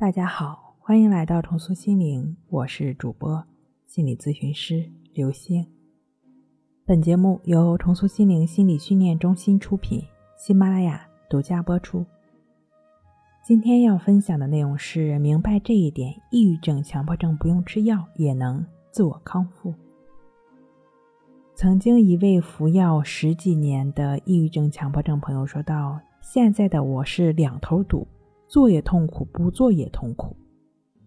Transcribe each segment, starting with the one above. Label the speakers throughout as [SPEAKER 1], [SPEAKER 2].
[SPEAKER 1] 大家好，欢迎来到重塑心灵，我是主播心理咨询师刘星。本节目由重塑心灵心理训练中心出品，喜马拉雅独家播出。今天要分享的内容是：明白这一点，抑郁症、强迫症不用吃药也能自我康复。曾经一位服药十几年的抑郁症、强迫症朋友说道：“现在的我是两头堵。”做也痛苦，不做也痛苦。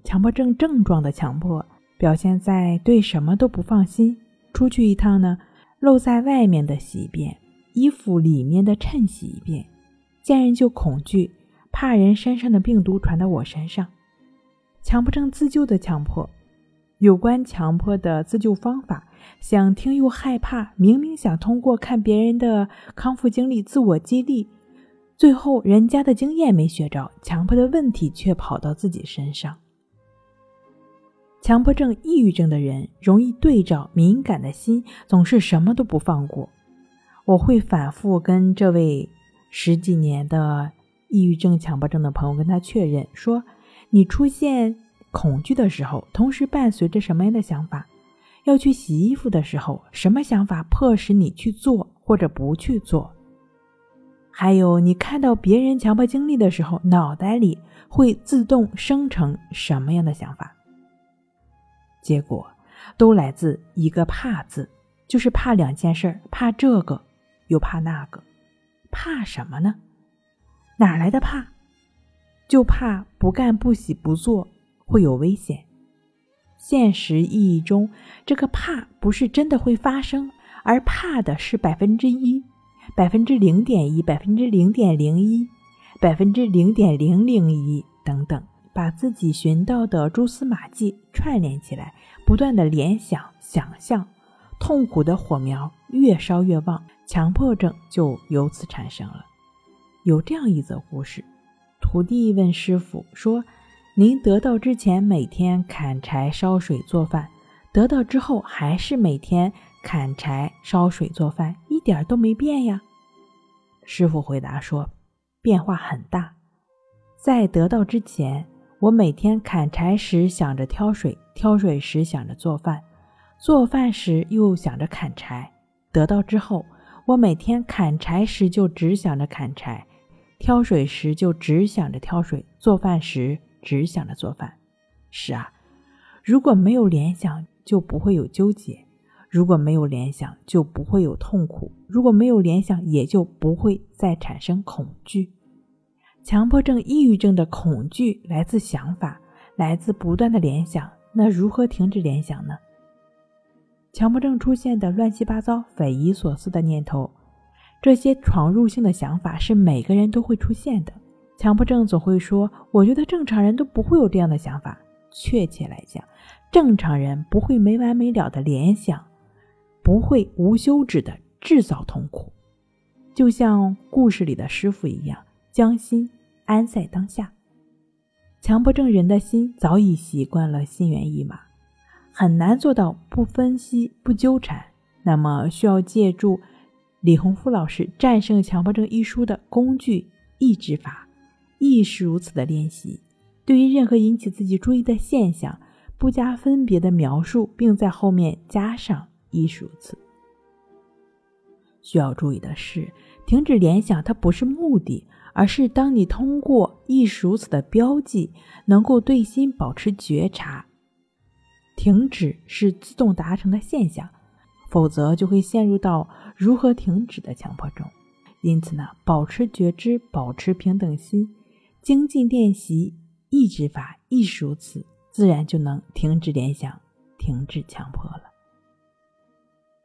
[SPEAKER 1] 强迫症症状的强迫表现在对什么都不放心，出去一趟呢，露在外面的洗一遍，衣服里面的衬洗一遍，见人就恐惧，怕人身上的病毒传到我身上。强迫症自救的强迫，有关强迫的自救方法，想听又害怕，明明想通过看别人的康复经历自我激励。最后，人家的经验没学着，强迫的问题却跑到自己身上。强迫症、抑郁症的人容易对照敏感的心，总是什么都不放过。我会反复跟这位十几年的抑郁症、强迫症的朋友跟他确认说：你出现恐惧的时候，同时伴随着什么样的想法？要去洗衣服的时候，什么想法迫使你去做或者不去做？还有，你看到别人强迫经历的时候，脑袋里会自动生成什么样的想法？结果都来自一个“怕”字，就是怕两件事：怕这个，又怕那个。怕什么呢？哪来的怕？就怕不干、不洗、不做会有危险。现实意义中，这个怕不是真的会发生，而怕的是百分之一。百分之零点一，百分之零点零一，百分之零点零零一等等，把自己寻到的蛛丝马迹串联起来，不断的联想、想象，痛苦的火苗越烧越旺，强迫症就由此产生了。有这样一则故事：徒弟问师傅说：“您得道之前每天砍柴烧水做饭，得到之后还是每天？”砍柴、烧水、做饭，一点都没变呀。师傅回答说：“变化很大。在得到之前，我每天砍柴时想着挑水，挑水时想着做饭，做饭时又想着砍柴。得到之后，我每天砍柴时就只想着砍柴，挑水时就只想着挑水，做饭时只想着做饭。是啊，如果没有联想，就不会有纠结。”如果没有联想，就不会有痛苦；如果没有联想，也就不会再产生恐惧。强迫症、抑郁症的恐惧来自想法，来自不断的联想。那如何停止联想呢？强迫症出现的乱七八糟、匪夷所思的念头，这些闯入性的想法是每个人都会出现的。强迫症总会说：“我觉得正常人都不会有这样的想法。”确切来讲，正常人不会没完没了的联想。不会无休止的制造痛苦，就像故事里的师傅一样，将心安在当下。强迫症人的心早已习惯了心猿意马，很难做到不分析、不纠缠。那么，需要借助李洪福老师《战胜强迫症》一书的工具抑制法，亦是如此的练习。对于任何引起自己注意的现象，不加分别的描述，并在后面加上。亦是如此。需要注意的是，停止联想它不是目的，而是当你通过亦是如此的标记，能够对心保持觉察。停止是自动达成的现象，否则就会陷入到如何停止的强迫中。因此呢，保持觉知，保持平等心，精进练习抑制法亦是如此，自然就能停止联想，停止强迫了。